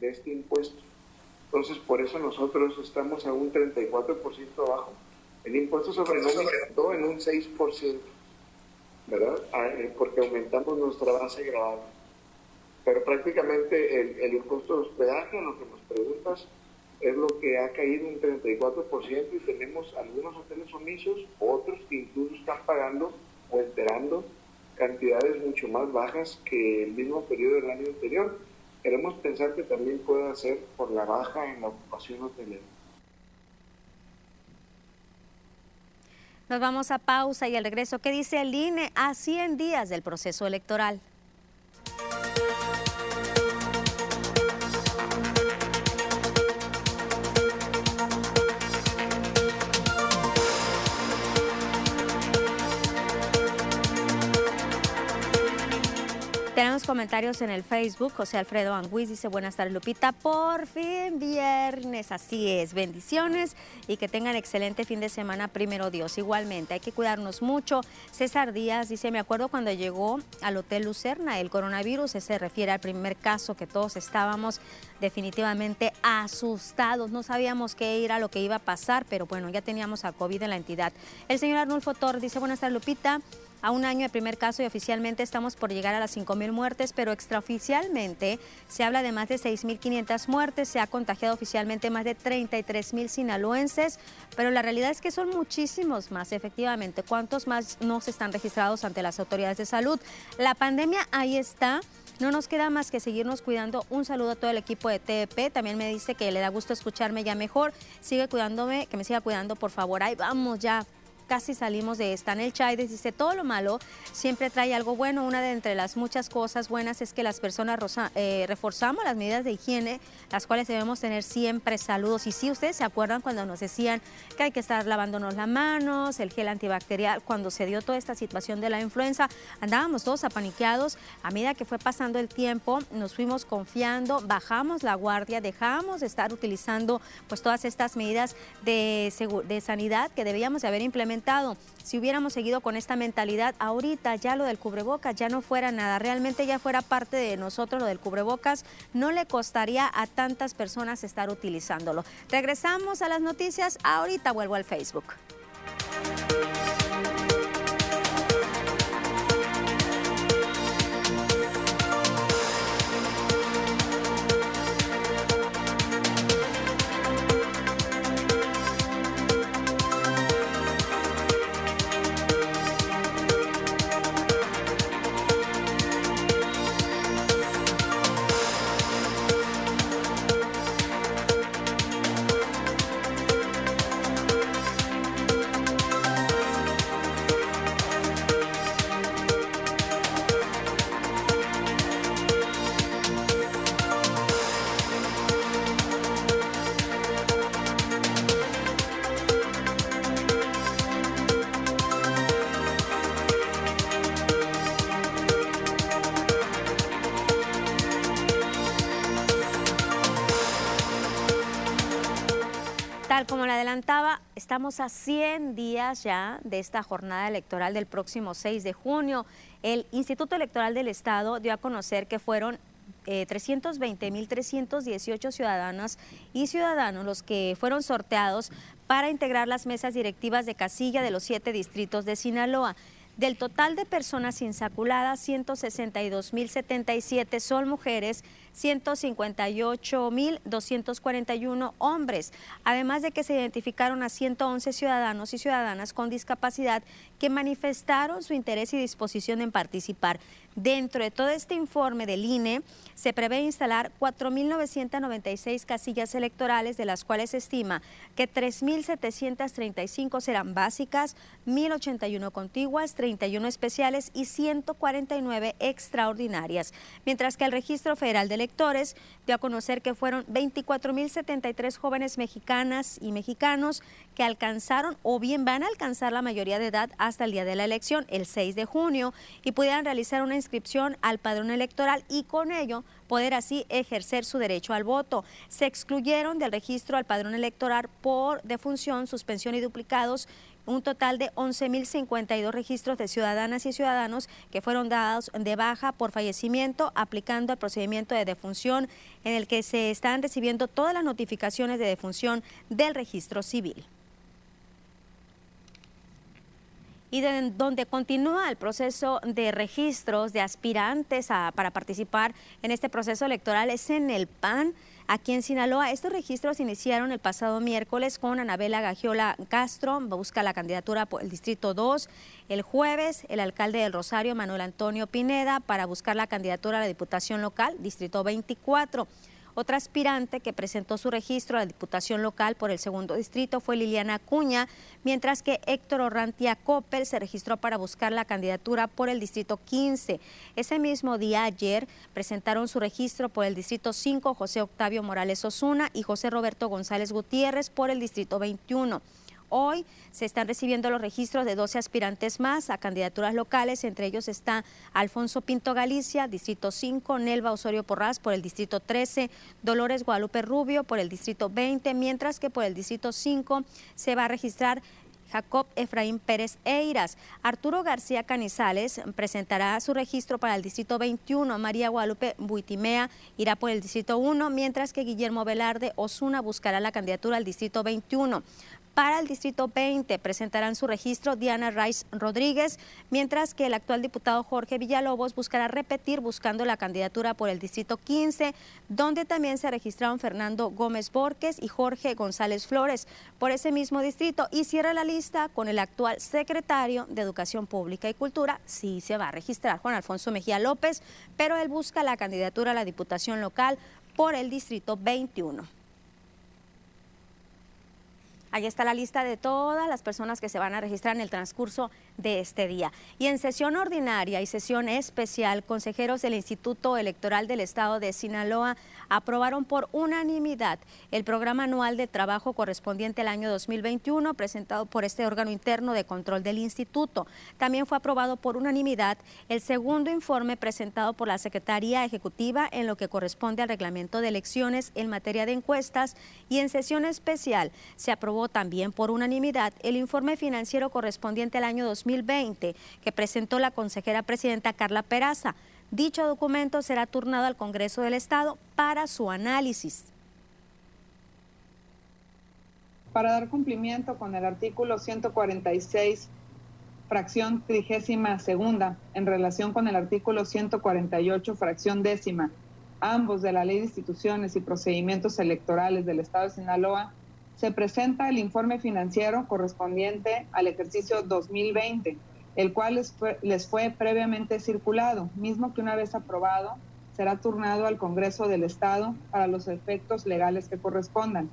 De este impuesto. Entonces, por eso nosotros estamos a un 34% abajo. El impuesto sobre nómina quedó en un 6%, ¿verdad? Ah, eh, porque aumentamos nuestra base grabada. Pero prácticamente el, el impuesto de hospedaje, lo que nos preguntas, es lo que ha caído un 34% y tenemos algunos hoteles omisos, otros que incluso están pagando o esperando cantidades mucho más bajas que el mismo periodo del año anterior. Queremos pensar que también puede ser por la baja en la ocupación hotelera. Nos vamos a pausa y al regreso, ¿qué dice el INE a 100 días del proceso electoral? Comentarios en el Facebook. José Alfredo Anguiz dice: Buenas tardes, Lupita. Por fin, viernes. Así es. Bendiciones y que tengan excelente fin de semana. Primero Dios. Igualmente, hay que cuidarnos mucho. César Díaz dice: Me acuerdo cuando llegó al Hotel Lucerna el coronavirus. Se refiere al primer caso que todos estábamos definitivamente asustados. No sabíamos qué era lo que iba a pasar, pero bueno, ya teníamos a COVID en la entidad. El señor Arnulfo Tor dice: Buenas tardes, Lupita a un año de primer caso y oficialmente estamos por llegar a las 5.000 muertes, pero extraoficialmente se habla de más de 6.500 muertes, se ha contagiado oficialmente más de 33.000 sinaloenses, pero la realidad es que son muchísimos más, efectivamente. ¿Cuántos más no se están registrados ante las autoridades de salud? La pandemia ahí está. No nos queda más que seguirnos cuidando. Un saludo a todo el equipo de TEP. También me dice que le da gusto escucharme ya mejor. Sigue cuidándome, que me siga cuidando, por favor. Ahí vamos ya casi salimos de esta. En el Chaides dice, todo lo malo siempre trae algo bueno. Una de entre las muchas cosas buenas es que las personas eh, reforzamos las medidas de higiene, las cuales debemos tener siempre saludos. Y si ustedes se acuerdan cuando nos decían que hay que estar lavándonos las manos, el gel antibacterial, cuando se dio toda esta situación de la influenza, andábamos todos apaniqueados. A medida que fue pasando el tiempo, nos fuimos confiando, bajamos la guardia, dejamos de estar utilizando pues todas estas medidas de, sanidad que debíamos de haber implementado si hubiéramos seguido con esta mentalidad, ahorita ya lo del cubrebocas ya no fuera nada, realmente ya fuera parte de nosotros lo del cubrebocas, no le costaría a tantas personas estar utilizándolo. Regresamos a las noticias, ahorita vuelvo al Facebook. Estamos a 100 días ya de esta jornada electoral del próximo 6 de junio. El Instituto Electoral del Estado dio a conocer que fueron 320.318 eh, ciudadanas y ciudadanos los que fueron sorteados para integrar las mesas directivas de casilla de los siete distritos de Sinaloa. Del total de personas insaculadas, 162.077 son mujeres 158.241 hombres, además de que se identificaron a 111 ciudadanos y ciudadanas con discapacidad que manifestaron su interés y disposición en participar. Dentro de todo este informe del INE, se prevé instalar 4.996 casillas electorales, de las cuales se estima que 3.735 serán básicas, 1.081 contiguas, 31 especiales y 149 extraordinarias, mientras que el Registro Federal de Electores dio a conocer que fueron 24.073 jóvenes mexicanas y mexicanos que alcanzaron o bien van a alcanzar la mayoría de edad hasta el día de la elección, el 6 de junio, y pudieran realizar una inscripción al padrón electoral y con ello poder así ejercer su derecho al voto. Se excluyeron del registro al padrón electoral por defunción, suspensión y duplicados un total de 11.052 registros de ciudadanas y ciudadanos que fueron dados de baja por fallecimiento aplicando el procedimiento de defunción en el que se están recibiendo todas las notificaciones de defunción del registro civil. y donde continúa el proceso de registros de aspirantes para participar en este proceso electoral es en el PAN. Aquí en Sinaloa, estos registros iniciaron el pasado miércoles con Anabela Gagiola Castro, busca la candidatura por el Distrito 2. El jueves, el alcalde del Rosario, Manuel Antonio Pineda, para buscar la candidatura a la Diputación Local, Distrito 24. Otra aspirante que presentó su registro a la Diputación Local por el segundo distrito fue Liliana Acuña, mientras que Héctor Orrantia Coppel se registró para buscar la candidatura por el Distrito 15. Ese mismo día, ayer, presentaron su registro por el Distrito 5 José Octavio Morales Osuna y José Roberto González Gutiérrez por el Distrito 21. Hoy se están recibiendo los registros de 12 aspirantes más a candidaturas locales, entre ellos está Alfonso Pinto Galicia, Distrito 5, Nelva Osorio Porras por el Distrito 13, Dolores Guadalupe Rubio por el Distrito 20, mientras que por el Distrito 5 se va a registrar Jacob Efraín Pérez Eiras. Arturo García Canizales presentará su registro para el Distrito 21. María Guadalupe Buitimea irá por el Distrito 1, mientras que Guillermo Velarde Osuna buscará la candidatura al Distrito 21. Para el Distrito 20 presentarán su registro Diana Rice Rodríguez, mientras que el actual diputado Jorge Villalobos buscará repetir buscando la candidatura por el Distrito 15, donde también se registraron Fernando Gómez Borges y Jorge González Flores por ese mismo distrito y cierra la lista con el actual secretario de Educación Pública y Cultura. Sí se va a registrar Juan Alfonso Mejía López, pero él busca la candidatura a la Diputación Local por el Distrito 21. Ahí está la lista de todas las personas que se van a registrar en el transcurso de este día. Y en sesión ordinaria y sesión especial, consejeros del Instituto Electoral del Estado de Sinaloa aprobaron por unanimidad el programa anual de trabajo correspondiente al año 2021 presentado por este órgano interno de control del instituto. También fue aprobado por unanimidad el segundo informe presentado por la Secretaría Ejecutiva en lo que corresponde al reglamento de elecciones en materia de encuestas y en sesión especial se aprobó también por unanimidad el informe financiero correspondiente al año 2020 que presentó la consejera presidenta Carla Peraza. Dicho documento será turnado al Congreso del Estado para su análisis. Para dar cumplimiento con el artículo 146, fracción trigésima segunda, en relación con el artículo 148, fracción décima, ambos de la Ley de Instituciones y Procedimientos Electorales del Estado de Sinaloa, se presenta el informe financiero correspondiente al ejercicio 2020 el cual les fue, previamente circulado, mismo que una vez aprobado será turnado al Congreso del Estado para los efectos legales que correspondan.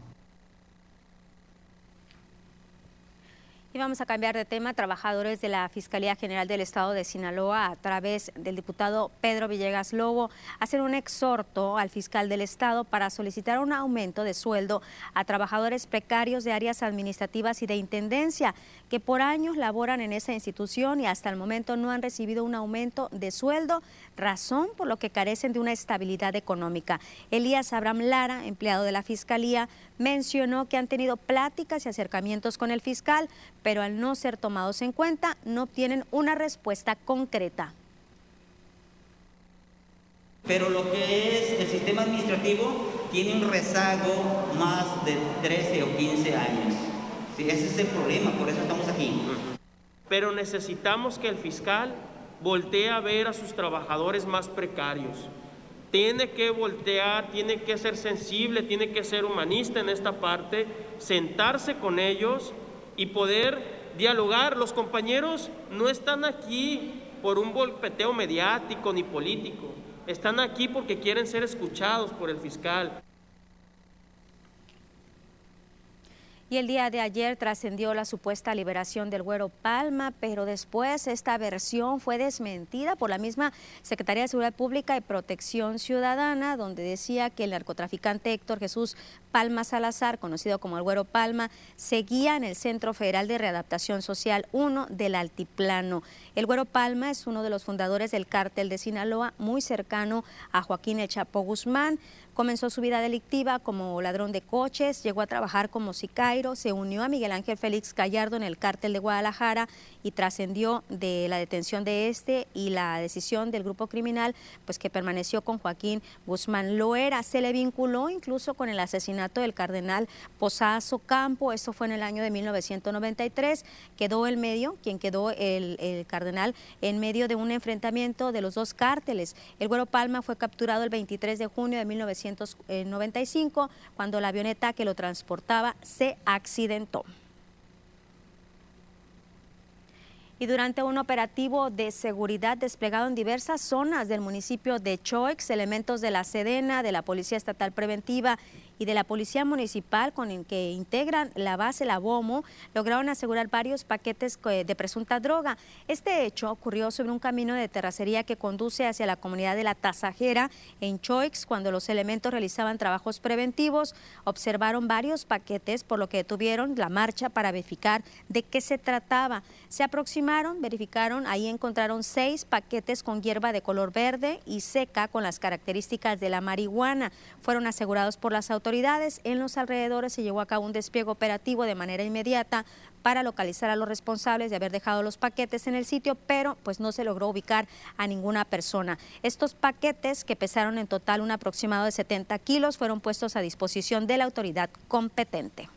Y vamos a cambiar de tema. Trabajadores de la Fiscalía General del Estado de Sinaloa, a través del diputado Pedro Villegas Lobo, hacen un exhorto al fiscal del Estado para solicitar un aumento de sueldo a trabajadores precarios de áreas administrativas y de intendencia que por años laboran en esa institución y hasta el momento no han recibido un aumento de sueldo, razón por lo que carecen de una estabilidad económica. Elías Abraham Lara, empleado de la Fiscalía, mencionó que han tenido pláticas y acercamientos con el fiscal, pero al no ser tomados en cuenta no obtienen una respuesta concreta. Pero lo que es el sistema administrativo tiene un rezago más de 13 o 15 años. Sí, ese es el problema, por eso estamos aquí. Pero necesitamos que el fiscal voltee a ver a sus trabajadores más precarios. Tiene que voltear, tiene que ser sensible, tiene que ser humanista en esta parte, sentarse con ellos y poder dialogar. Los compañeros no están aquí por un golpeteo mediático ni político, están aquí porque quieren ser escuchados por el fiscal. Y el día de ayer trascendió la supuesta liberación del Güero Palma, pero después esta versión fue desmentida por la misma Secretaría de Seguridad Pública y Protección Ciudadana, donde decía que el narcotraficante Héctor Jesús Palma Salazar, conocido como el Güero Palma, seguía en el Centro Federal de Readaptación Social 1 del Altiplano. El Güero Palma es uno de los fundadores del cártel de Sinaloa, muy cercano a Joaquín El Chapo Guzmán Comenzó su vida delictiva como ladrón de coches, llegó a trabajar como sicairo, se unió a Miguel Ángel Félix Gallardo en el cártel de Guadalajara y trascendió de la detención de este y la decisión del grupo criminal, pues que permaneció con Joaquín Guzmán Loera. Se le vinculó incluso con el asesinato del cardenal Posazo Campo, eso fue en el año de 1993. Quedó el medio, quien quedó el, el cardenal, en medio de un enfrentamiento de los dos cárteles. El Güero Palma fue capturado el 23 de junio de 1995 cuando la avioneta que lo transportaba se accidentó. y durante un operativo de seguridad desplegado en diversas zonas del municipio de Choix, elementos de la Sedena, de la Policía Estatal Preventiva y de la Policía Municipal con el que integran la base La Bomo lograron asegurar varios paquetes de presunta droga. Este hecho ocurrió sobre un camino de terracería que conduce hacia la comunidad de La Tasajera en Choix cuando los elementos realizaban trabajos preventivos. Observaron varios paquetes por lo que detuvieron la marcha para verificar de qué se trataba. Se aproximaron, verificaron, ahí encontraron seis paquetes con hierba de color verde y seca con las características de la marihuana. Fueron asegurados por las autoridades autoridades en los alrededores se llevó a cabo un despliegue operativo de manera inmediata para localizar a los responsables de haber dejado los paquetes en el sitio, pero pues no se logró ubicar a ninguna persona. Estos paquetes, que pesaron en total un aproximado de 70 kilos, fueron puestos a disposición de la autoridad competente.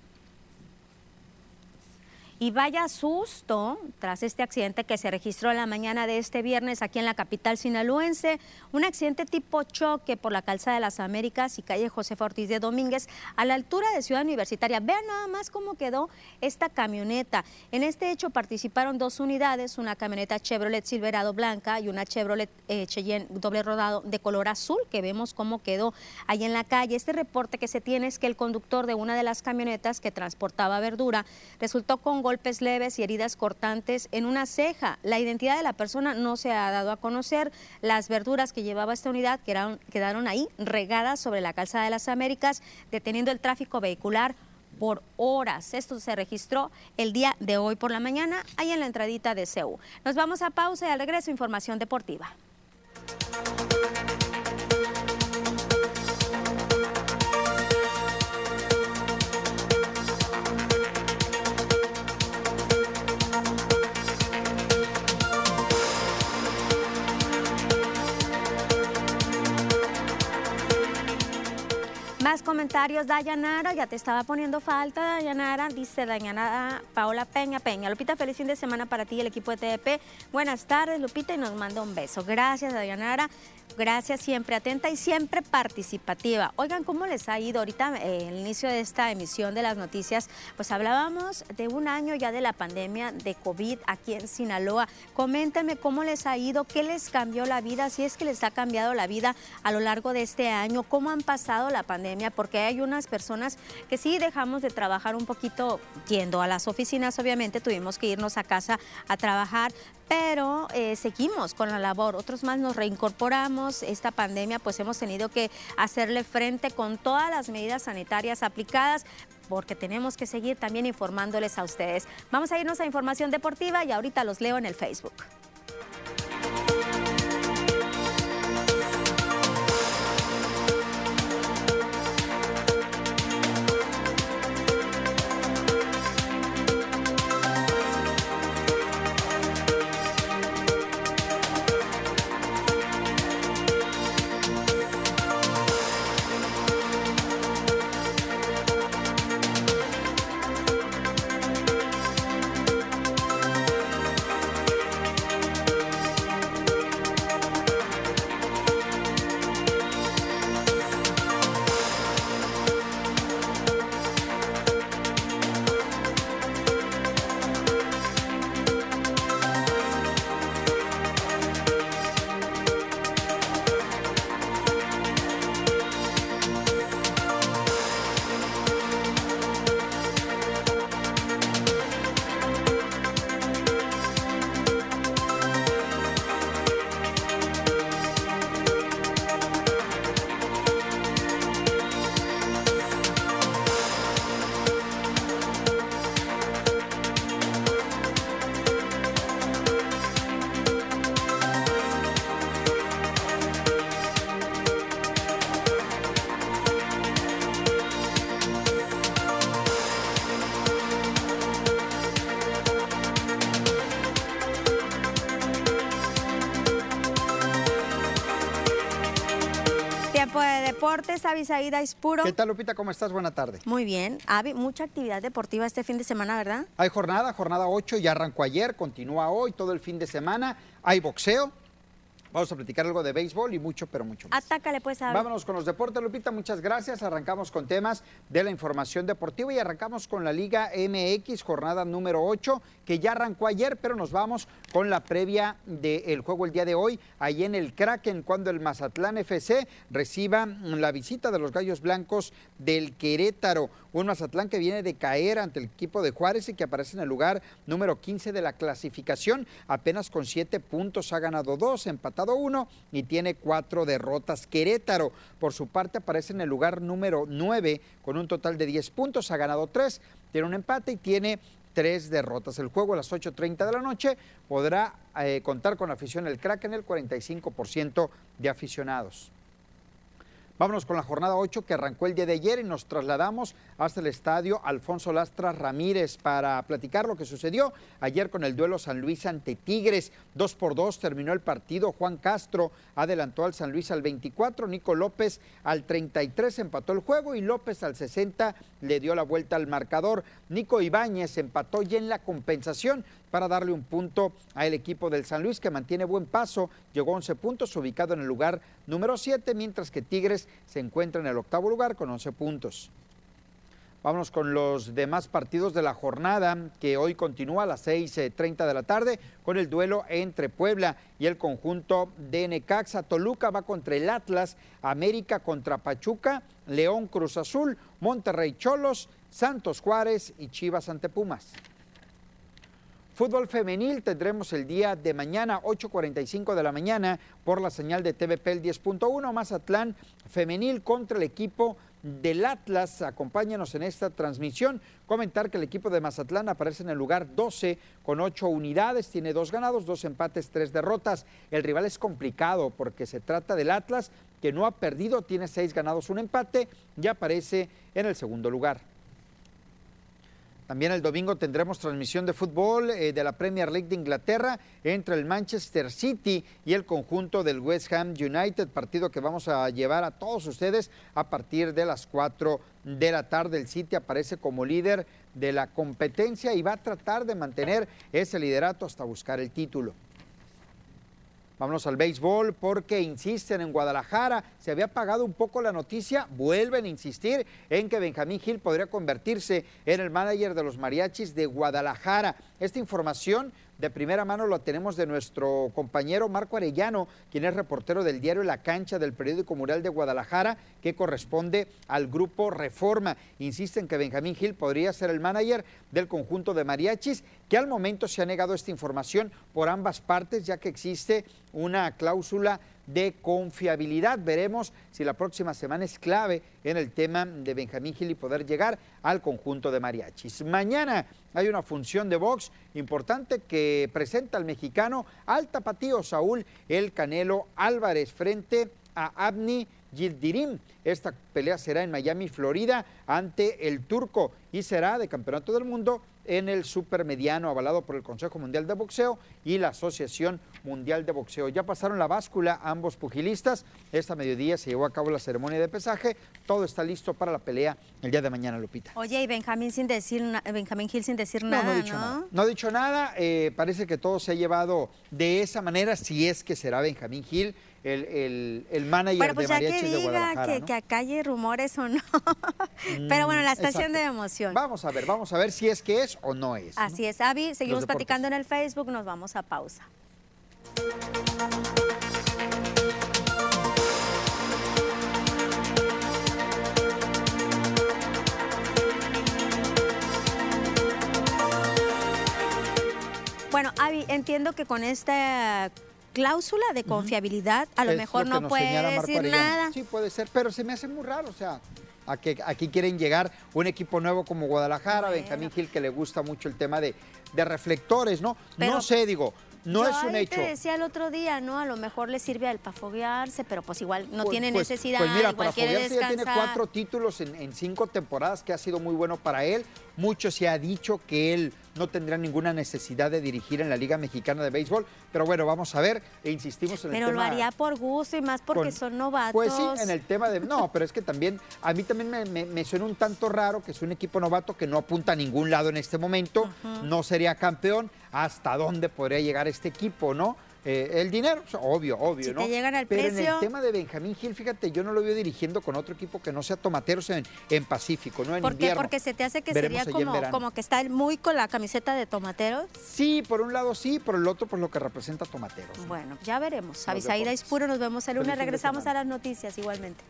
Y vaya susto tras este accidente que se registró la mañana de este viernes aquí en la capital sinaloense. Un accidente tipo choque por la calzada de las Américas y calle José Ortiz de Domínguez a la altura de Ciudad Universitaria. Vean nada más cómo quedó esta camioneta. En este hecho participaron dos unidades, una camioneta Chevrolet Silverado blanca y una Chevrolet eh, Cheyenne doble rodado de color azul, que vemos cómo quedó ahí en la calle. Este reporte que se tiene es que el conductor de una de las camionetas que transportaba verdura resultó con golpes leves y heridas cortantes en una ceja. La identidad de la persona no se ha dado a conocer. Las verduras que llevaba esta unidad quedaron, ahí regadas sobre la calzada de las Américas, deteniendo el tráfico vehicular por horas. Esto se registró el día de hoy por la mañana, ahí en la entradita de CEU. Nos vamos a pausa y al regreso información deportiva. Comentarios, Dayanara, ya te estaba poniendo falta, Dayanara, dice Dayanara Paola Peña Peña. Lupita, feliz fin de semana para ti y el equipo de TDP. Buenas tardes, Lupita, y nos manda un beso. Gracias, Dayanara. Gracias, siempre atenta y siempre participativa. Oigan, ¿cómo les ha ido ahorita eh, el inicio de esta emisión de las noticias? Pues hablábamos de un año ya de la pandemia de COVID aquí en Sinaloa. Coméntenme cómo les ha ido, qué les cambió la vida, si es que les ha cambiado la vida a lo largo de este año, cómo han pasado la pandemia, porque hay unas personas que sí dejamos de trabajar un poquito yendo a las oficinas, obviamente tuvimos que irnos a casa a trabajar, pero eh, seguimos con la labor. Otros más nos reincorporamos. Esta pandemia pues hemos tenido que hacerle frente con todas las medidas sanitarias aplicadas porque tenemos que seguir también informándoles a ustedes. Vamos a irnos a información deportiva y ahorita los leo en el Facebook. Avisaída Ispuro. ¿Qué tal, Lupita? ¿Cómo estás? Buena tarde. Muy bien. Avi, mucha actividad deportiva este fin de semana, ¿verdad? Hay jornada, jornada 8, ya arrancó ayer, continúa hoy, todo el fin de semana. Hay boxeo, Vamos a platicar algo de béisbol y mucho, pero mucho más. Atácale pues a... Vámonos con los deportes, Lupita, muchas gracias. Arrancamos con temas de la información deportiva y arrancamos con la Liga MX, jornada número 8, que ya arrancó ayer, pero nos vamos con la previa del juego el día de hoy, ahí en el Kraken, cuando el Mazatlán FC reciba la visita de los Gallos Blancos del Querétaro. Un Mazatlán que viene de caer ante el equipo de Juárez y que aparece en el lugar número 15 de la clasificación, apenas con 7 puntos ha ganado 2, empatado uno y tiene cuatro derrotas. Querétaro, por su parte, aparece en el lugar número 9 con un total de 10 puntos, ha ganado 3, tiene un empate y tiene tres derrotas. El juego a las 8.30 de la noche podrá eh, contar con afición el Kraken, el 45% de aficionados. Vámonos con la jornada 8 que arrancó el día de ayer y nos trasladamos hasta el estadio Alfonso Lastra Ramírez para platicar lo que sucedió ayer con el duelo San Luis ante Tigres. Dos por dos terminó el partido. Juan Castro adelantó al San Luis al 24, Nico López al 33 empató el juego y López al 60 le dio la vuelta al marcador. Nico Ibáñez empató ya en la compensación para darle un punto al equipo del San Luis que mantiene buen paso, llegó a 11 puntos, ubicado en el lugar número 7, mientras que Tigres se encuentra en el octavo lugar con 11 puntos. Vámonos con los demás partidos de la jornada que hoy continúa a las 6.30 de la tarde con el duelo entre Puebla y el conjunto de Necaxa. Toluca va contra el Atlas, América contra Pachuca, León Cruz Azul, Monterrey Cholos, Santos Juárez y Chivas ante Pumas. Fútbol femenil tendremos el día de mañana, 8.45 de la mañana, por la señal de TVP el 10.1, Mazatlán femenil contra el equipo del Atlas. Acompáñanos en esta transmisión. Comentar que el equipo de Mazatlán aparece en el lugar 12 con 8 unidades, tiene dos ganados, dos empates, tres derrotas. El rival es complicado porque se trata del Atlas que no ha perdido, tiene seis ganados, un empate y aparece en el segundo lugar. También el domingo tendremos transmisión de fútbol eh, de la Premier League de Inglaterra entre el Manchester City y el conjunto del West Ham United, partido que vamos a llevar a todos ustedes a partir de las 4 de la tarde. El City aparece como líder de la competencia y va a tratar de mantener ese liderato hasta buscar el título. Vámonos al béisbol porque insisten en Guadalajara. Se había apagado un poco la noticia. Vuelven a insistir en que Benjamín Gil podría convertirse en el manager de los mariachis de Guadalajara. Esta información de primera mano lo tenemos de nuestro compañero Marco Arellano, quien es reportero del diario La Cancha del periódico Mural de Guadalajara, que corresponde al grupo Reforma. Insisten que Benjamín Gil podría ser el manager del conjunto de mariachis, que al momento se ha negado esta información por ambas partes, ya que existe una cláusula de confiabilidad. Veremos si la próxima semana es clave en el tema de Benjamín Gil y poder llegar al conjunto de mariachis. Mañana hay una función de box importante que presenta al mexicano al tapatío Saúl El Canelo Álvarez frente a Abni Gildirim. Esta pelea será en Miami, Florida, ante el turco y será de campeonato del mundo en el supermediano avalado por el Consejo Mundial de Boxeo y la Asociación Mundial de Boxeo. Ya pasaron la báscula ambos pugilistas. Esta mediodía se llevó a cabo la ceremonia de pesaje. Todo está listo para la pelea el día de mañana, Lupita. Oye, y Benjamín sin decir Benjamín Gil sin decir nada, no, ha dicho nada. No ha dicho nada. Eh, parece que todo se ha llevado de esa manera, si es que será Benjamín Gil el, el, manager bueno, pues de mariachis que diga Que, que acá hay rumores o no. Pero bueno, la estación de emoción. Vamos a ver, vamos a ver si es que es o no es. Así es, Avi. Seguimos platicando en el Facebook, nos vamos a pausa. Bueno, Avi, entiendo que con esta cláusula de confiabilidad, a lo mejor no puede decir nada. Sí, puede ser, pero se me hace muy raro, o sea, a que aquí quieren llegar un equipo nuevo como Guadalajara, Benjamín Gil, que le gusta mucho el tema de, de reflectores, ¿no? no sé, digo, no es un hecho. Te decía el otro día, ¿no? A lo mejor le sirve al para foguearse, pero pues igual no pues, tiene pues, necesidad. Pues mira, igual para foguearse ya tiene cuatro títulos en, en, cinco temporadas, que ha sido muy bueno para él. Mucho se ha dicho que él no tendría ninguna necesidad de dirigir en la Liga Mexicana de Béisbol. Pero bueno, vamos a ver e insistimos en el Pero tema. lo haría por gusto y más porque con- son novatos. Pues sí, en el tema de. No, pero es que también. A mí también me, me- me suena un tanto raro que es un equipo novato que no apunta a ningún lado en este momento. No sería campeón. ¿Hasta dónde podría llegar este equipo, no? Eh, el dinero, o sea, obvio, obvio, Si ¿no? te llegan al pero en precio. el tema de Benjamín Gil, fíjate, yo no lo veo dirigiendo con otro equipo que no sea Tomateros en, en Pacífico, no en ¿Por qué? Porque se te hace que Veremos sería en como, como que está él muy con la camiseta de tomateros. Sí, por un lado sí, por el otro, por lo que representa Tomateros. Bueno, ya veremos. Avisaída. Ispuro, nos vemos el lunes. Regresamos a las noticias igualmente.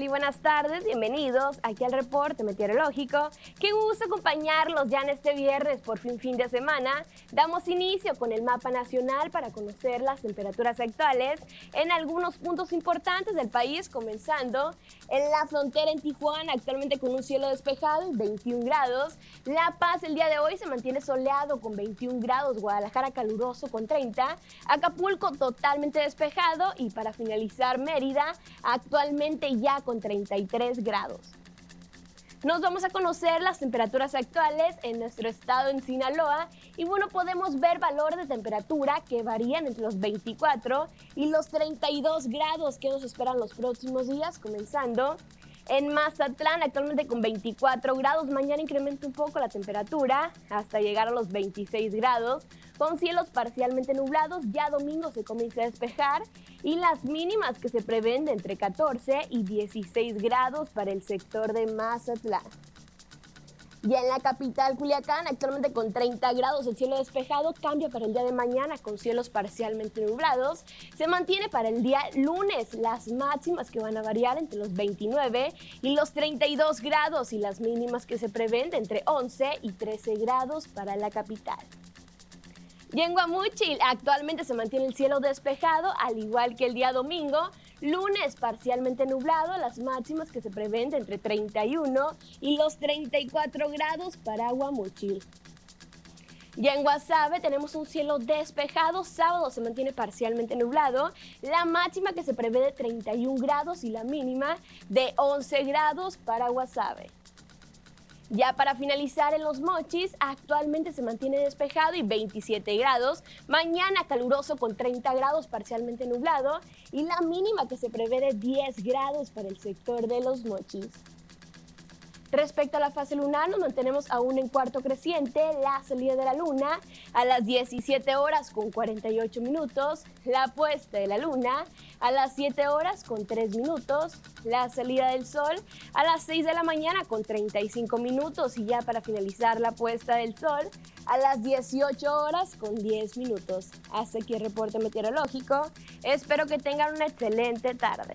Y buenas tardes, bienvenidos aquí al reporte meteorológico. Qué gusto acompañarlos ya en este viernes, por fin fin de semana. Damos inicio con el mapa nacional para conocer las temperaturas actuales en algunos puntos importantes del país, comenzando en la frontera en Tijuana, actualmente con un cielo despejado y 21 grados. La Paz el día de hoy se mantiene soleado con 21 grados, Guadalajara caluroso con 30, Acapulco totalmente despejado y para finalizar Mérida actualmente ya con 33 grados. Nos vamos a conocer las temperaturas actuales en nuestro estado en Sinaloa y bueno, podemos ver valores de temperatura que varían entre los 24 y los 32 grados que nos esperan los próximos días, comenzando en Mazatlán, actualmente con 24 grados. Mañana incrementa un poco la temperatura hasta llegar a los 26 grados, con cielos parcialmente nublados. Ya domingo se comienza a despejar y las mínimas que se prevén de entre 14 y 16 grados para el sector de Mazatlán. Y en la capital Culiacán, actualmente con 30 grados el cielo despejado, cambia para el día de mañana con cielos parcialmente nublados. Se mantiene para el día lunes las máximas que van a variar entre los 29 y los 32 grados y las mínimas que se prevén entre 11 y 13 grados para la capital. Y en Guamuchil actualmente se mantiene el cielo despejado, al igual que el día domingo. Lunes parcialmente nublado, las máximas que se prevén entre 31 y los 34 grados para Guamuchil. Y en Guasave tenemos un cielo despejado, sábado se mantiene parcialmente nublado, la máxima que se prevé de 31 grados y la mínima de 11 grados para Guasave. Ya para finalizar en los mochis, actualmente se mantiene despejado y 27 grados. Mañana caluroso con 30 grados parcialmente nublado y la mínima que se prevé de 10 grados para el sector de los mochis. Respecto a la fase lunar, nos mantenemos aún en cuarto creciente, la salida de la luna a las 17 horas con 48 minutos, la puesta de la luna a las 7 horas con 3 minutos, la salida del sol a las 6 de la mañana con 35 minutos y ya para finalizar la puesta del sol a las 18 horas con 10 minutos. Hasta aquí el reporte meteorológico. Espero que tengan una excelente tarde.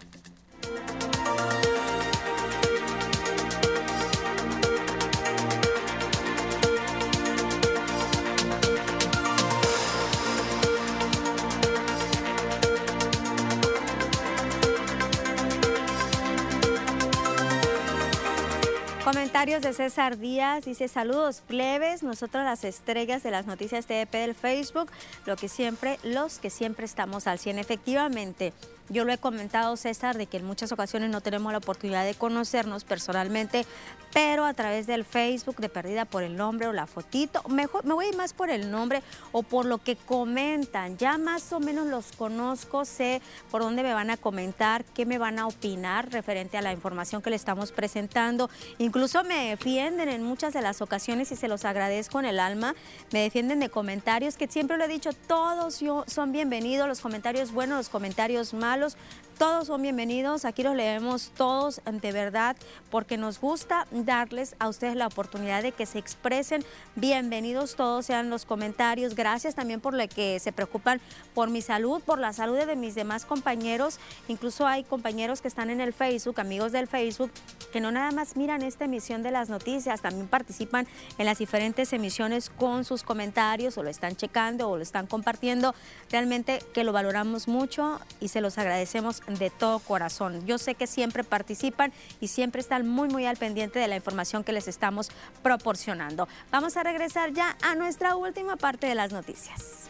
Comentarios de César Díaz, dice saludos plebes, nosotros las estrellas de las noticias TDP del Facebook, lo que siempre, los que siempre estamos al 100. Efectivamente, yo lo he comentado, César, de que en muchas ocasiones no tenemos la oportunidad de conocernos personalmente, pero a través del Facebook, de perdida por el nombre o la fotito, mejor me voy más por el nombre o por lo que comentan. Ya más o menos los conozco, sé por dónde me van a comentar, qué me van a opinar referente a la información que le estamos presentando. Incluso me defienden en muchas de las ocasiones y se los agradezco en el alma. Me defienden de comentarios que siempre lo he dicho, todos son bienvenidos, los comentarios buenos, los comentarios malos malos todos son bienvenidos, aquí los leemos todos de verdad porque nos gusta darles a ustedes la oportunidad de que se expresen. Bienvenidos todos sean los comentarios. Gracias también por lo que se preocupan por mi salud, por la salud de mis demás compañeros. Incluso hay compañeros que están en el Facebook, amigos del Facebook, que no nada más miran esta emisión de las noticias, también participan en las diferentes emisiones con sus comentarios o lo están checando o lo están compartiendo. Realmente que lo valoramos mucho y se los agradecemos de todo corazón. Yo sé que siempre participan y siempre están muy, muy al pendiente de la información que les estamos proporcionando. Vamos a regresar ya a nuestra última parte de las noticias.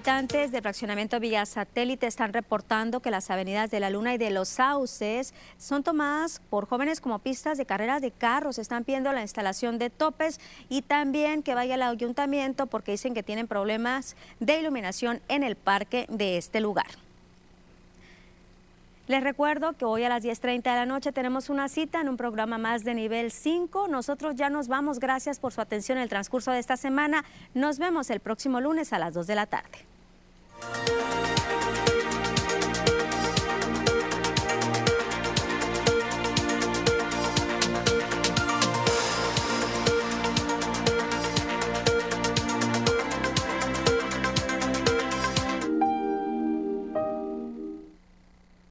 Habitantes del fraccionamiento Villa Satélite están reportando que las avenidas de la Luna y de los Sauces son tomadas por jóvenes como pistas de carreras de carros. Están pidiendo la instalación de topes y también que vaya al ayuntamiento porque dicen que tienen problemas de iluminación en el parque de este lugar. Les recuerdo que hoy a las 10.30 de la noche tenemos una cita en un programa más de nivel 5. Nosotros ya nos vamos. Gracias por su atención en el transcurso de esta semana. Nos vemos el próximo lunes a las 2 de la tarde. Thank you.